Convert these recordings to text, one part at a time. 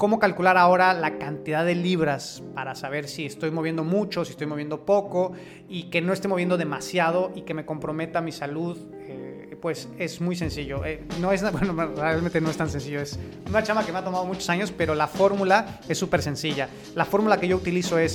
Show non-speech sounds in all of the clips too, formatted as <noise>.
cómo calcular ahora la cantidad de libras para saber si estoy moviendo mucho, si estoy moviendo poco y que no esté moviendo demasiado y que me comprometa mi salud. Eh, pues es muy sencillo. Eh, no es, <laughs> bueno, realmente no es tan sencillo. Es una chama que me ha tomado muchos años, pero la fórmula es súper sencilla. La fórmula que yo utilizo es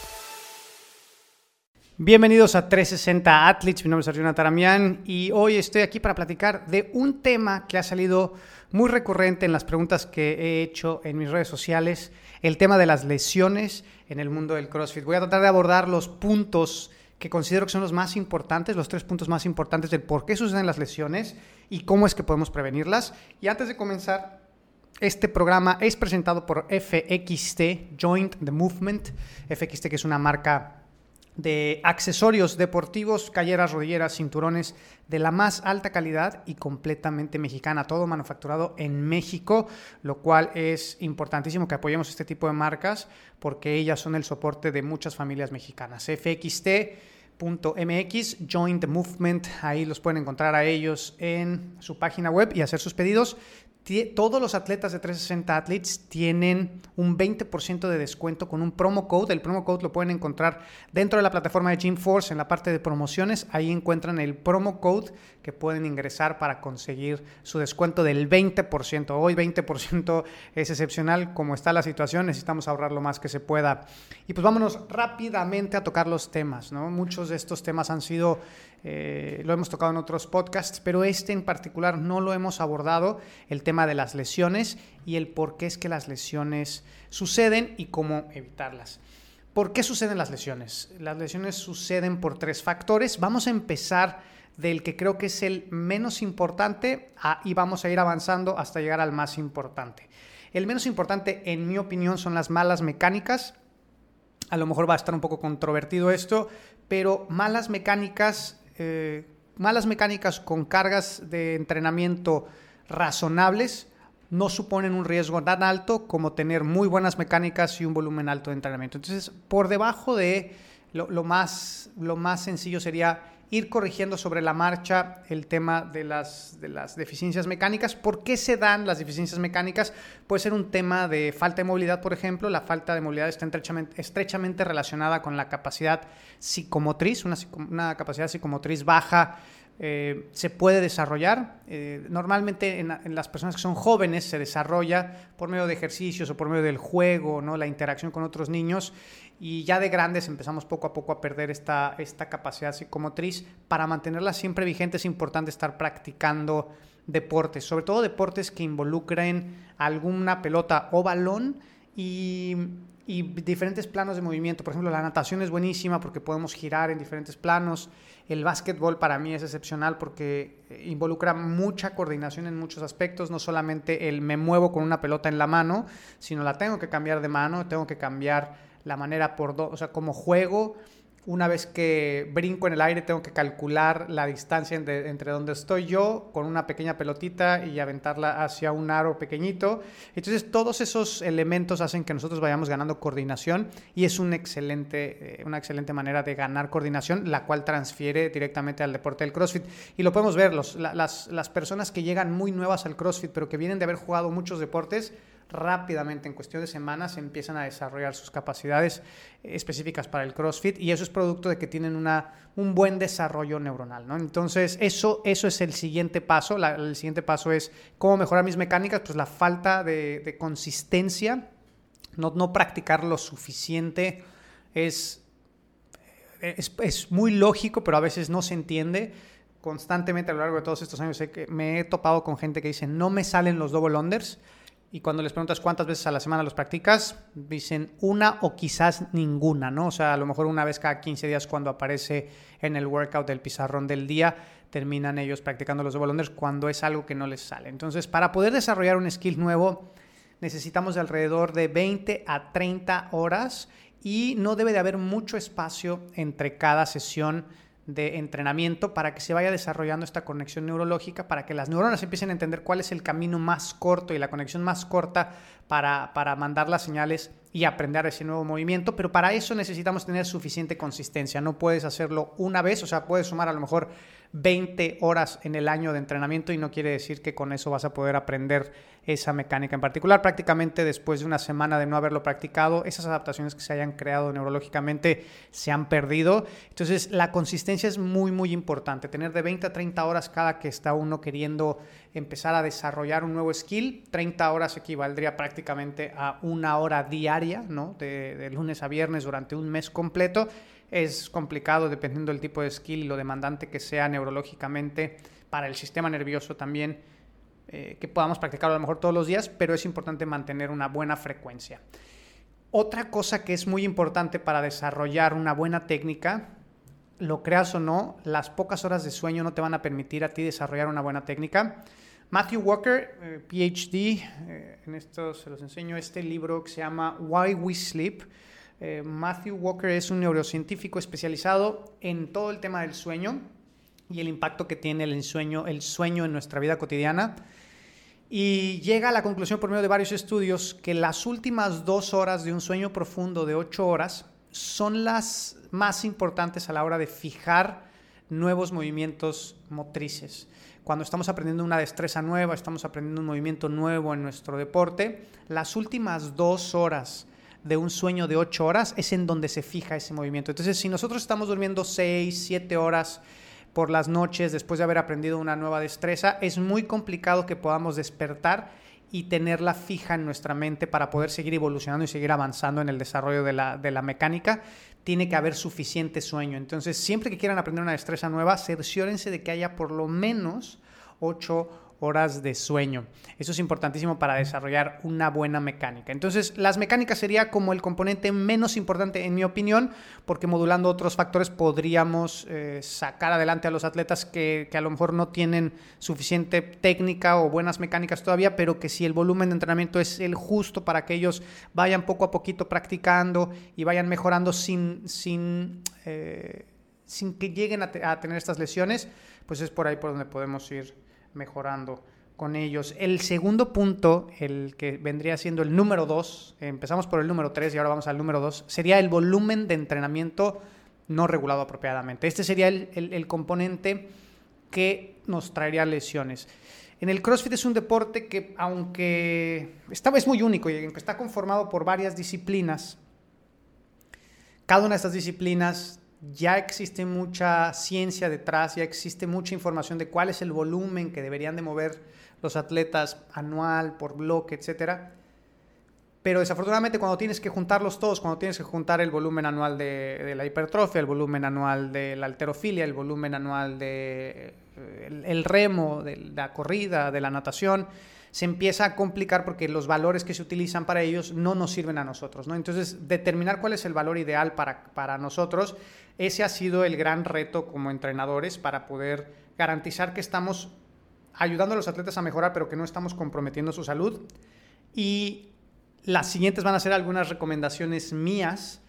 Bienvenidos a 360 Athletes, mi nombre es Arjuna Taramian y hoy estoy aquí para platicar de un tema que ha salido muy recurrente en las preguntas que he hecho en mis redes sociales, el tema de las lesiones en el mundo del CrossFit. Voy a tratar de abordar los puntos que considero que son los más importantes, los tres puntos más importantes del por qué suceden las lesiones y cómo es que podemos prevenirlas. Y antes de comenzar, este programa es presentado por FXT, Joint the Movement, FXT que es una marca de accesorios deportivos, calleras, rodilleras, cinturones de la más alta calidad y completamente mexicana, todo manufacturado en México, lo cual es importantísimo que apoyemos este tipo de marcas porque ellas son el soporte de muchas familias mexicanas. FXT.mx, Joint Movement, ahí los pueden encontrar a ellos en su página web y hacer sus pedidos todos los atletas de 360 Athletes tienen un 20% de descuento con un promo code. El promo code lo pueden encontrar dentro de la plataforma de Gymforce en la parte de promociones. Ahí encuentran el promo code que pueden ingresar para conseguir su descuento del 20%. Hoy 20% es excepcional. Como está la situación, necesitamos ahorrar lo más que se pueda. Y pues vámonos rápidamente a tocar los temas. ¿no? Muchos de estos temas han sido eh, lo hemos tocado en otros podcasts, pero este en particular no lo hemos abordado, el tema de las lesiones y el por qué es que las lesiones suceden y cómo evitarlas. ¿Por qué suceden las lesiones? Las lesiones suceden por tres factores. Vamos a empezar del que creo que es el menos importante y vamos a ir avanzando hasta llegar al más importante. El menos importante, en mi opinión, son las malas mecánicas. A lo mejor va a estar un poco controvertido esto, pero malas mecánicas eh, malas mecánicas con cargas de entrenamiento razonables no suponen un riesgo tan alto como tener muy buenas mecánicas y un volumen alto de entrenamiento. Entonces, por debajo de lo, más, lo más sencillo sería ir corrigiendo sobre la marcha el tema de las, de las deficiencias mecánicas. ¿Por qué se dan las deficiencias mecánicas? Puede ser un tema de falta de movilidad, por ejemplo. La falta de movilidad está estrechamente, relacionada con la capacidad psicomotriz, una, una capacidad psicomotriz baja eh, se puede desarrollar. Eh, normalmente en, las personas que son jóvenes se desarrolla por medio de ejercicios o por medio del juego, ¿no? la interacción con otros niños. Y ya de grandes empezamos poco a poco a perder esta, esta capacidad psicomotriz. Para mantenerla siempre vigente es importante estar practicando deportes, sobre todo deportes que involucren alguna pelota o balón y, y diferentes planos de movimiento. Por ejemplo, la natación es buenísima porque podemos girar en diferentes planos. El básquetbol para mí es excepcional porque eh, involucra mucha coordinación en muchos aspectos, no solamente el me muevo con una pelota en la mano, sino la tengo que cambiar de mano, tengo que cambiar la manera por dos, o sea, como juego una vez que brinco en el aire tengo que calcular la distancia entre, donde estoy yo con una pequeña pelotita y aventarla hacia un aro pequeñito. Entonces todos esos elementos hacen que nosotros vayamos ganando coordinación y es excelente, eh, una excelente manera de ganar coordinación, la cual transfiere directamente al deporte del CrossFit. Y lo podemos ver, las, las personas que llegan muy nuevas al CrossFit pero que vienen de haber jugado muchos deportes, rápidamente, en cuestión de semanas, empiezan a desarrollar sus capacidades específicas para el CrossFit y eso es producto de que tienen una, un buen desarrollo neuronal. ¿no? Entonces, eso, eso es el siguiente paso. el siguiente paso es cómo mejorar mis mecánicas, pues la falta de, consistencia, no, no practicar lo suficiente es, es, es muy lógico, pero a veces no se entiende constantemente a lo largo de todos estos años me he topado con gente que dice no me salen los double unders y cuando les preguntas cuántas veces a la semana los practicas, dicen una o quizás ninguna, ¿no? O sea, a lo mejor una vez cada 15 días cuando aparece en el workout del pizarrón del día, terminan ellos practicando los double cuando es algo que no les sale. Entonces, para poder desarrollar un skill nuevo, necesitamos de alrededor de 20 a 30 horas y no debe de haber mucho espacio entre cada sesión de entrenamiento para que se vaya desarrollando esta conexión neurológica, para que las neuronas empiecen a entender cuál es el camino más corto y la conexión más corta para, para mandar las señales y aprender ese nuevo movimiento, pero para eso necesitamos tener suficiente consistencia. No puedes hacerlo una vez, o sea, puedes sumar a lo mejor 20 horas en el año de entrenamiento y no quiere decir que con eso vas a poder aprender esa mecánica en particular. Prácticamente después de una semana de no haberlo practicado, esas adaptaciones que se hayan creado neurológicamente se han perdido. Entonces, la consistencia es muy, muy importante. Tener de 20 a 30 horas cada que está uno queriendo empezar a desarrollar un nuevo skill. 30 horas equivaldría prácticamente a una hora diaria, ¿no? De, de lunes a viernes durante un mes completo es complicado dependiendo del tipo de skill y lo demandante que sea neurológicamente para el sistema nervioso también, eh, que podamos practicarlo a lo mejor todos los días, pero es importante mantener una buena frecuencia. Otra cosa que es muy importante para desarrollar una buena técnica, lo creas o no, las pocas horas de sueño no te van a permitir a ti desarrollar una buena técnica. Matthew Walker, eh, PhD, eh, en esto se los enseño este libro que se llama Why We Sleep eh, Matthew Walker es un neurocientífico especializado en todo el tema del sueño y el impacto que tiene el sueño, el sueño en nuestra vida cotidiana. Y llega a la conclusión por medio de varios estudios que las últimas dos horas de un sueño profundo de ocho horas son las más importantes a la hora de fijar nuevos movimientos motrices. Cuando estamos aprendiendo una destreza nueva, estamos aprendiendo un movimiento nuevo en nuestro deporte, las últimas dos horas de un sueño de 8 horas es en donde se fija ese movimiento. Entonces, si nosotros estamos durmiendo 6, 7 horas por las noches después de haber aprendido una nueva destreza, es muy complicado que podamos despertar y tenerla fija en nuestra mente para poder seguir evolucionando y seguir avanzando en el desarrollo de la, de la mecánica. Tiene que haber suficiente sueño. Entonces, siempre que quieran aprender una destreza nueva, cerciórense de que haya por lo menos 8 horas de sueño. Eso es importantísimo para desarrollar una buena mecánica. Entonces, las mecánicas sería como el componente menos importante, en mi opinión, porque modulando otros factores podríamos eh, sacar adelante a los atletas que, que, a lo mejor no tienen suficiente técnica o buenas mecánicas todavía, pero que si el volumen de entrenamiento es el justo para que ellos vayan poco a poquito practicando y vayan mejorando sin, sin, eh, sin que lleguen a, a tener estas lesiones, pues es por ahí por donde podemos ir mejorando con ellos. El segundo punto, el que vendría siendo el número dos, empezamos por el número tres y ahora vamos al número dos, sería el volumen de entrenamiento no regulado apropiadamente. Este sería el, componente que nos traería lesiones. En el CrossFit es un deporte que, aunque esta es muy único y aunque está conformado por varias disciplinas, cada una de estas disciplinas ya existe mucha ciencia detrás, ya existe mucha información de cuál es el volumen que deberían de mover los atletas anual, por bloque, etcétera. Pero desafortunadamente cuando tienes que juntarlos todos, cuando tienes que juntar el volumen anual de, la hipertrofia, el volumen anual de la alterofilia, el volumen anual de el remo, de la corrida, de la natación, se empieza a complicar porque los valores que se utilizan para ellos no nos sirven a nosotros. ¿no? Entonces, determinar cuál es el valor ideal para, para nosotros, ese ha sido el gran reto como entrenadores para poder garantizar que estamos ayudando a los atletas a mejorar, pero que no estamos comprometiendo su salud. Y las siguientes van a ser algunas recomendaciones mías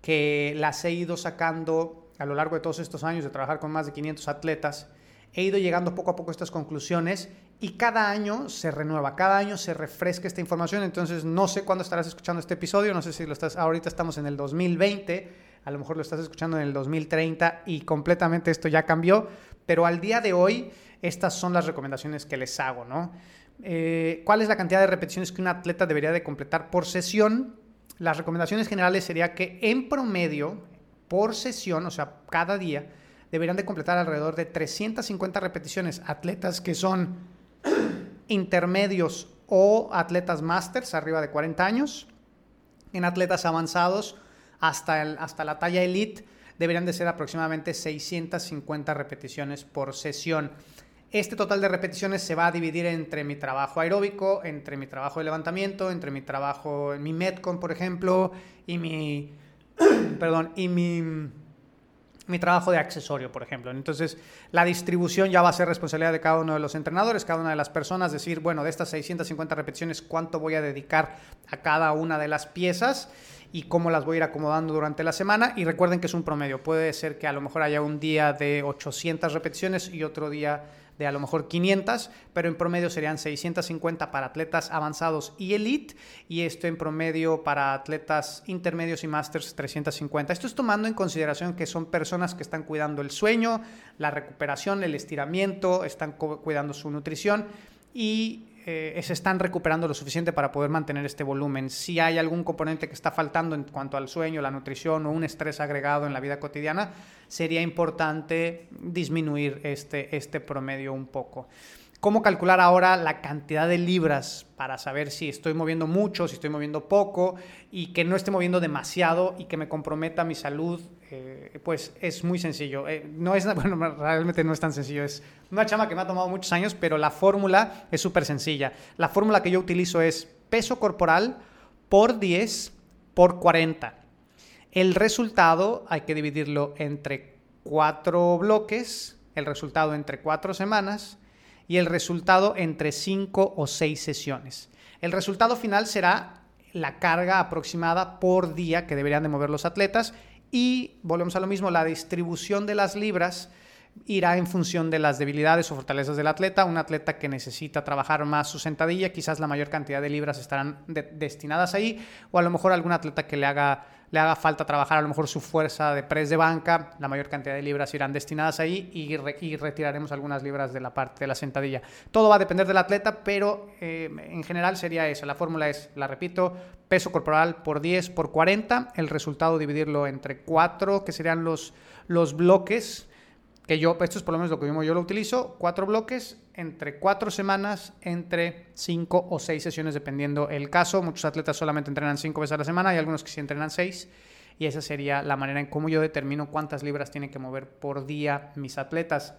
que las he ido sacando a lo largo de todos estos años de trabajar con más de 500 atletas. He ido llegando poco a poco a estas conclusiones y cada año se renueva, cada año se refresca esta información, entonces no sé cuándo estarás escuchando este episodio, no sé si lo estás, ahorita estamos en el 2020, a lo mejor lo estás escuchando en el 2030 y completamente esto ya cambió, pero al día de hoy estas son las recomendaciones que les hago, ¿no? Eh, ¿Cuál es la cantidad de repeticiones que un atleta debería de completar por sesión? Las recomendaciones generales sería que en promedio, por sesión, o sea, cada día, deberían de completar alrededor de 350 repeticiones. Atletas que son intermedios o atletas masters arriba de 40 años. En atletas avanzados hasta, hasta la talla elite deberían de ser aproximadamente 650 repeticiones por sesión. Este total de repeticiones se va a dividir entre mi trabajo aeróbico, entre mi trabajo de levantamiento, entre mi trabajo en mi Metcon, por ejemplo, y mi, <clears throat> perdón, y mi mi trabajo de accesorio, por ejemplo. Entonces, la distribución ya va a ser responsabilidad de cada uno de los entrenadores, cada una de las personas, decir, bueno, de estas 650 repeticiones, ¿cuánto voy a dedicar a cada una de las piezas? y cómo las voy a ir acomodando durante la semana. Y recuerden que es un promedio. Puede ser que a lo mejor haya un día de 800 repeticiones y otro día de a lo mejor 500, pero en promedio serían 650 para atletas avanzados y elite, y esto en promedio para atletas intermedios y masters 350. Esto es tomando en consideración que son personas que están cuidando el sueño, la recuperación, el estiramiento, están cuidando su nutrición y eh, se están recuperando lo suficiente para poder mantener este volumen. Si hay algún componente que está faltando en cuanto al sueño, la nutrición o un estrés agregado en la vida cotidiana, sería importante disminuir este, este promedio un poco. ¿Cómo calcular ahora la cantidad de libras para saber si estoy moviendo mucho, si estoy moviendo poco y que no esté moviendo demasiado y que me comprometa mi salud? Eh, pues es muy sencillo. Eh, no es, <laughs> bueno, realmente no es tan sencillo. Es una chama que me ha tomado muchos años, pero la fórmula es súper sencilla. La fórmula que yo utilizo es peso corporal por 10 por 40. El resultado hay que dividirlo entre cuatro bloques, el resultado entre cuatro semanas y el resultado entre 5 o 6 sesiones. El resultado final será la carga aproximada por día que deberían de mover los atletas y volvemos a lo mismo, la distribución de las libras irá en función de las debilidades o fortalezas del atleta. Un atleta que necesita trabajar más su sentadilla, quizás la mayor cantidad de libras estarán destinadas ahí, o a lo mejor algún atleta que le haga, le haga falta trabajar a lo mejor su fuerza de press de banca, la mayor cantidad de libras irán destinadas ahí y, retiraremos algunas libras de la parte de la sentadilla. Todo va a depender del atleta, pero eh, en general sería eso. La fórmula es, la repito, peso corporal por 10 por 40, el resultado dividirlo entre 4, que serían los, los bloques que yo, esto es por lo menos lo que yo lo utilizo, cuatro bloques entre cuatro semanas, entre cinco o seis sesiones, dependiendo el caso. Muchos atletas solamente entrenan cinco veces a la semana, hay algunos que sí entrenan seis. Y esa sería la manera en cómo yo determino cuántas libras tienen que mover por día mis atletas.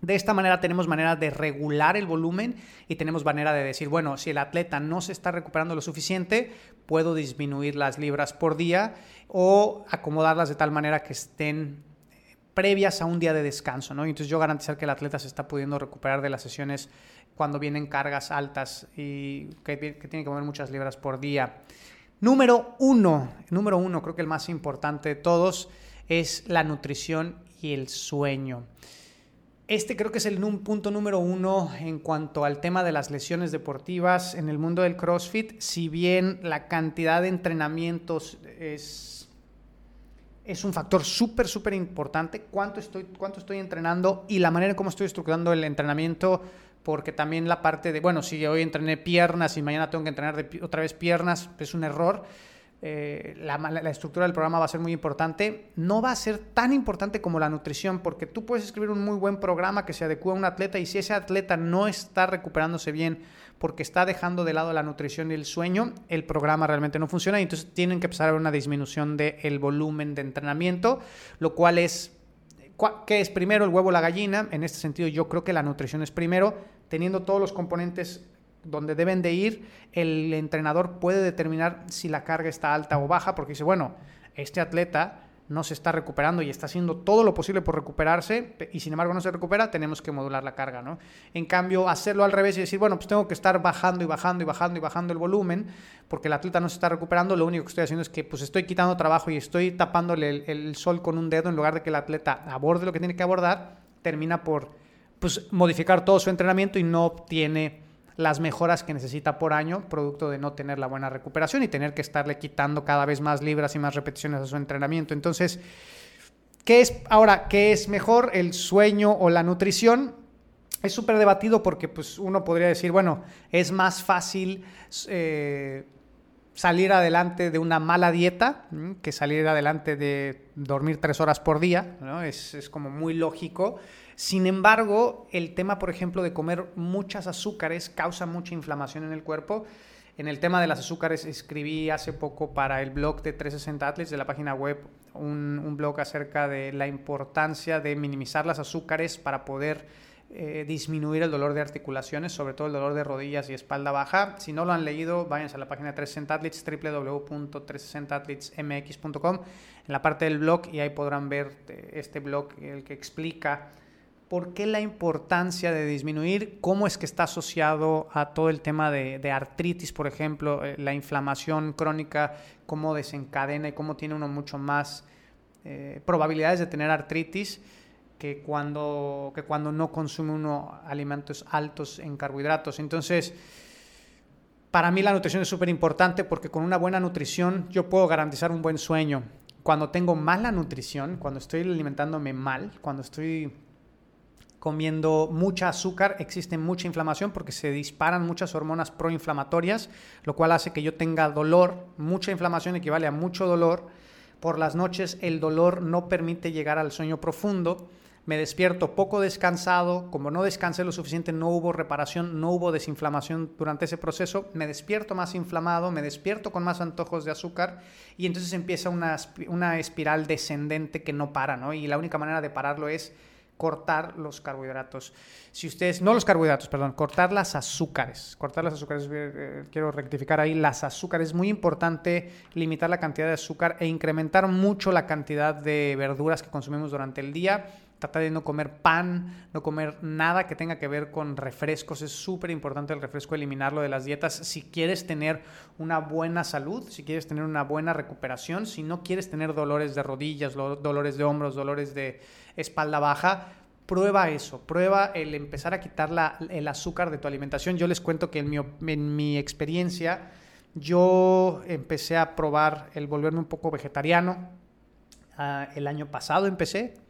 De esta manera tenemos manera de regular el volumen y tenemos manera de decir, bueno, si el atleta no se está recuperando lo suficiente, puedo disminuir las libras por día o acomodarlas de tal manera que estén previas a un día de descanso, ¿no? entonces yo garantizar que el atleta se está pudiendo recuperar de las sesiones cuando vienen cargas altas y que, tiene que mover muchas libras por día. Número uno, número uno, creo que el más importante de todos es la nutrición y el sueño. Este creo que es el punto número uno en cuanto al tema de las lesiones deportivas en el mundo del CrossFit. Si bien la cantidad de entrenamientos es es un factor súper, súper importante. Cuánto estoy, cuánto estoy entrenando y la manera en cómo estoy estructurando el entrenamiento, porque también la parte de, bueno, si hoy entrené piernas y mañana tengo que entrenar otra vez piernas, es un error. Eh, la, estructura del programa va a ser muy importante. No va a ser tan importante como la nutrición, porque tú puedes escribir un muy buen programa que se adecue a un atleta y si ese atleta no está recuperándose bien porque está dejando de lado la nutrición y el sueño, el programa realmente no funciona y entonces tienen que empezar a haber una disminución del volumen de entrenamiento, lo cual es ¿Qué es primero el huevo o la gallina? En este sentido yo creo que la nutrición es primero, teniendo todos los componentes donde deben de ir, el entrenador puede determinar si la carga está alta o baja, porque dice, bueno, este atleta no se está recuperando y está haciendo todo lo posible por recuperarse y sin embargo no se recupera, tenemos que modular la carga, ¿no? En cambio, hacerlo al revés y decir, bueno, pues tengo que estar bajando y bajando y bajando y bajando el volumen porque el atleta no se está recuperando, lo único que estoy haciendo es que pues estoy quitando trabajo y estoy tapándole el, sol con un dedo en lugar de que el atleta aborde lo que tiene que abordar, termina por pues modificar todo su entrenamiento y no obtiene las mejoras que necesita por año, producto de no tener la buena recuperación y tener que estarle quitando cada vez más libras y más repeticiones a su entrenamiento. Entonces, ¿qué es ahora qué es mejor, el sueño o la nutrición? Es súper debatido porque pues, uno podría decir, bueno, es más fácil eh, salir adelante de una mala dieta que salir adelante de dormir tres horas por día, ¿no? es, es como muy lógico. Sin embargo, el tema, por ejemplo, de comer muchas azúcares causa mucha inflamación en el cuerpo. En el tema de las azúcares escribí hace poco para el blog de 360 Athletes de la página web un, blog acerca de la importancia de minimizar las azúcares para poder eh, disminuir el dolor de articulaciones, sobre todo el dolor de rodillas y espalda baja. Si no lo han leído, váyanse a la página de 360 Athletes, www.360athletesmx.com, en la parte del blog y ahí podrán ver eh, este blog, el que explica por qué la importancia de disminuir, cómo es que está asociado a todo el tema de, artritis, por ejemplo, eh, la inflamación crónica, cómo desencadena y cómo tiene uno mucho más probabilidades de tener artritis que cuando, que cuando no consume uno alimentos altos en carbohidratos. Entonces, para mí la nutrición es súper importante porque con una buena nutrición yo puedo garantizar un buen sueño. Cuando tengo mala nutrición, cuando estoy alimentándome mal, cuando estoy comiendo mucha azúcar, existe mucha inflamación porque se disparan muchas hormonas proinflamatorias, lo cual hace que yo tenga dolor. Mucha inflamación equivale a mucho dolor. Por las noches el dolor no permite llegar al sueño profundo me despierto poco descansado, como no descansé lo suficiente, no hubo reparación, no hubo desinflamación durante ese proceso, me despierto más inflamado, me despierto con más antojos de azúcar y entonces empieza una, una espiral descendente que no para, ¿no? Y la única manera de pararlo es cortar los carbohidratos. Si ustedes, no los carbohidratos, perdón, cortar las azúcares. Cortar las azúcares, eh, eh, quiero rectificar ahí, las azúcares. Es muy importante limitar la cantidad de azúcar e incrementar mucho la cantidad de verduras que consumimos durante el día Trata de no comer pan, no comer nada que tenga que ver con refrescos. Es súper importante el refresco, eliminarlo de las dietas. Si quieres tener una buena salud, si quieres tener una buena recuperación, si no quieres tener dolores de rodillas, dolores de hombros, dolores de espalda baja, prueba eso, prueba el empezar a quitar el azúcar de tu alimentación. Yo les cuento que en mi, en mi experiencia, yo empecé a probar el volverme un poco vegetariano. Ah, el año pasado empecé,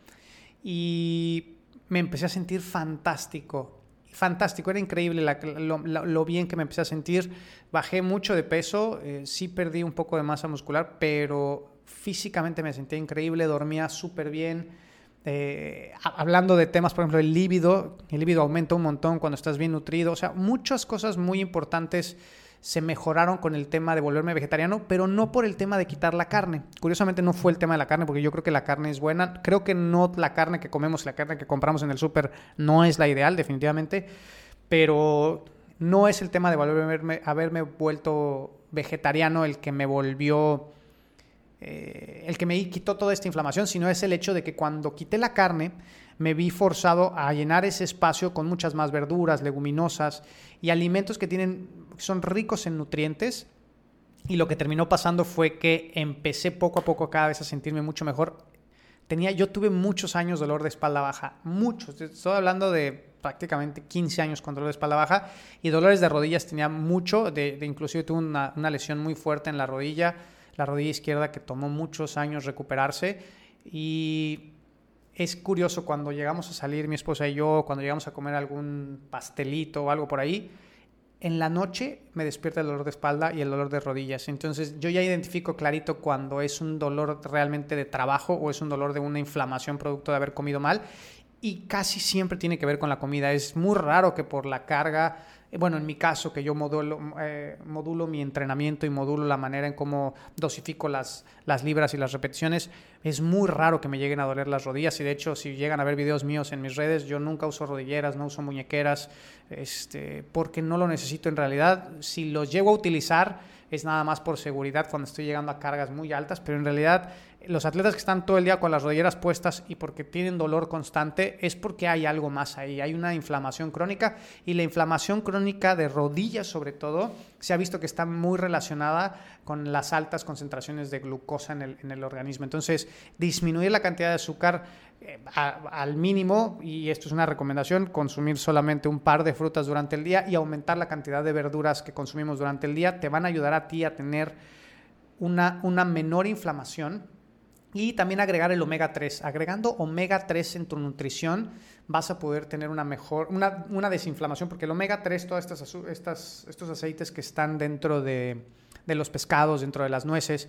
y me empecé a sentir fantástico. Fantástico, era increíble lo, bien que me empecé a sentir. Bajé mucho de peso, eh, sí perdí un poco de masa muscular, pero físicamente me sentía increíble, dormía súper bien. Eh, hablando de temas, por ejemplo, el líbido, el líbido aumenta un montón cuando estás bien nutrido, o sea, muchas cosas muy importantes se mejoraron con el tema de volverme vegetariano, pero no por el tema de quitar la carne. Curiosamente no fue el tema de la carne, porque yo creo que la carne es buena. Creo que no la carne que comemos, la carne que compramos en el súper no es la ideal, definitivamente, pero no es el tema de volverme, haberme vuelto vegetariano el que me volvió... Eh, el que me quitó toda esta inflamación, sino es el hecho de que cuando quité la carne, me vi forzado a llenar ese espacio con muchas más verduras, leguminosas y alimentos que tienen son ricos en nutrientes. Y lo que terminó pasando fue que empecé poco a poco cada vez a sentirme mucho mejor. Tenía, yo tuve muchos años de dolor de espalda baja, muchos. Estoy hablando de prácticamente 15 años con dolor de espalda baja y dolores de rodillas tenía mucho. De, inclusive tuve una, una lesión muy fuerte en la rodilla, la rodilla izquierda que tomó muchos años recuperarse. Y es curioso cuando llegamos a salir mi esposa y yo, cuando llegamos a comer algún pastelito o algo por ahí, en la noche me despierta el dolor de espalda y el dolor de rodillas. Entonces yo ya identifico clarito cuando es un dolor realmente de trabajo o es un dolor de una inflamación producto de haber comido mal. Y casi siempre tiene que ver con la comida. Es muy raro que por la carga bueno, en mi caso, que yo modulo, eh, modulo mi entrenamiento y modulo la manera en cómo dosifico las, las libras y las repeticiones, es muy raro que me lleguen a doler las rodillas y de hecho si llegan a ver videos míos en mis redes, yo nunca uso rodilleras, no uso muñequeras, este, porque no lo necesito en realidad. Si los llego a utilizar es nada más por seguridad cuando estoy llegando a cargas muy altas, pero en realidad los atletas que están todo el día con las rodilleras puestas y porque tienen dolor constante es porque hay algo más ahí, hay una inflamación crónica y la inflamación crónica de rodillas sobre todo se ha visto que está muy relacionada con las altas concentraciones de glucosa en el, en el organismo. Entonces, disminuir la cantidad de azúcar al mínimo, y esto es una recomendación, consumir solamente un par de frutas durante el día y aumentar la cantidad de verduras que consumimos durante el día, te van a ayudar a ti a tener una, una menor inflamación y también agregar el omega 3. Agregando omega 3 en tu nutrición vas a poder tener una mejor, una, una desinflamación, porque el omega 3, todos estas, estas, estos aceites que están dentro de, de los pescados, dentro de las nueces,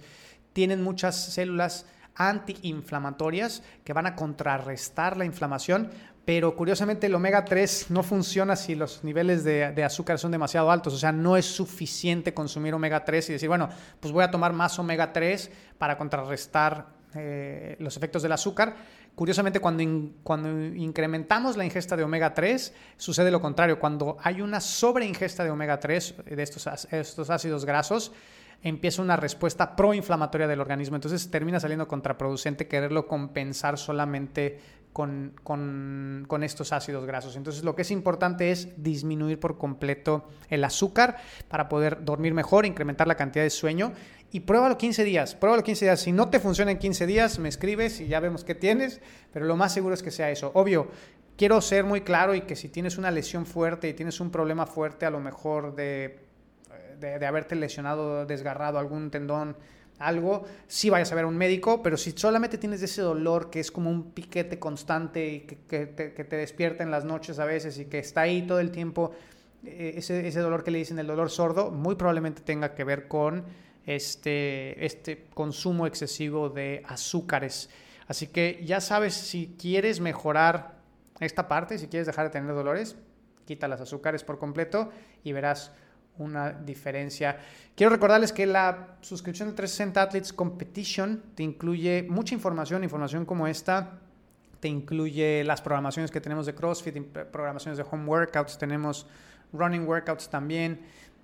tienen muchas células antiinflamatorias que van a contrarrestar la inflamación, pero curiosamente el omega 3 no funciona si los niveles de, azúcar son demasiado altos, o sea, no es suficiente consumir omega 3 y decir, bueno, pues voy a tomar más omega 3 para contrarrestar eh, los efectos del azúcar. Curiosamente, cuando, cuando incrementamos la ingesta de omega 3, sucede lo contrario. Cuando hay una sobreingesta de omega 3, de estos, estos ácidos grasos, empieza una respuesta proinflamatoria del organismo. Entonces termina saliendo contraproducente quererlo compensar solamente con, con, estos ácidos grasos. Entonces lo que es importante es disminuir por completo el azúcar para poder dormir mejor, incrementar la cantidad de sueño y pruébalo 15 días. Pruébalo 15 días. Si no te funciona en 15 días, me escribes y ya vemos qué tienes, pero lo más seguro es que sea eso. Obvio, quiero ser muy claro y que si tienes una lesión fuerte y tienes un problema fuerte a lo mejor de de, haberte lesionado, desgarrado algún tendón, algo, sí vayas a ver a un médico, pero si solamente tienes ese dolor que es como un piquete constante y que, te, despierta en las noches a veces y que está ahí todo el tiempo, eh, ese, ese, dolor que le dicen el dolor sordo, muy probablemente tenga que ver con este, este consumo excesivo de azúcares. Así que ya sabes, si quieres mejorar esta parte, si quieres dejar de tener dolores, quita las azúcares por completo y verás una diferencia. Quiero recordarles que la suscripción de 360 Athletes Competition te incluye mucha información, información como esta. Te incluye las programaciones que tenemos de CrossFit, programaciones de home workouts, tenemos running workouts también.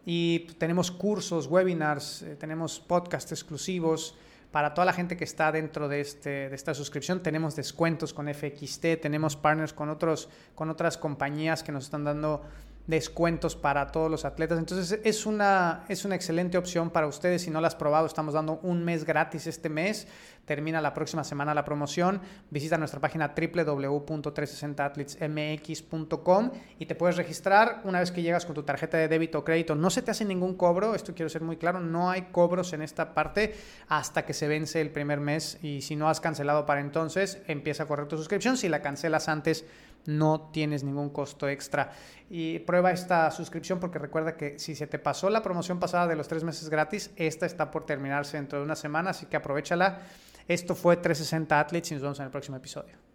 Y tenemos cursos, webinars, eh, tenemos podcasts exclusivos. Para toda la gente que está dentro de, este, de esta suscripción, tenemos descuentos con FXT, tenemos partners con, otros, con otras compañías que nos están dando descuentos para todos los atletas. Entonces es una, es una excelente opción para ustedes. Si no la has probado, estamos dando un mes gratis este mes. Termina la próxima semana la promoción. Visita nuestra página www.360athletesmx.com y te puedes registrar una vez que llegas con tu tarjeta de débito o crédito. No se te hace ningún cobro, esto quiero ser muy claro, no hay cobros en esta parte hasta que se vence el primer mes y si no has cancelado para entonces, empieza a correr tu suscripción. Si la cancelas antes, no tienes ningún costo extra. Y prueba esta suscripción porque recuerda que si se te pasó la promoción pasada de los tres meses gratis, esta está por terminarse dentro de una semana, así que aprovechala. Esto fue 360 Athletes y nos vemos en el próximo episodio.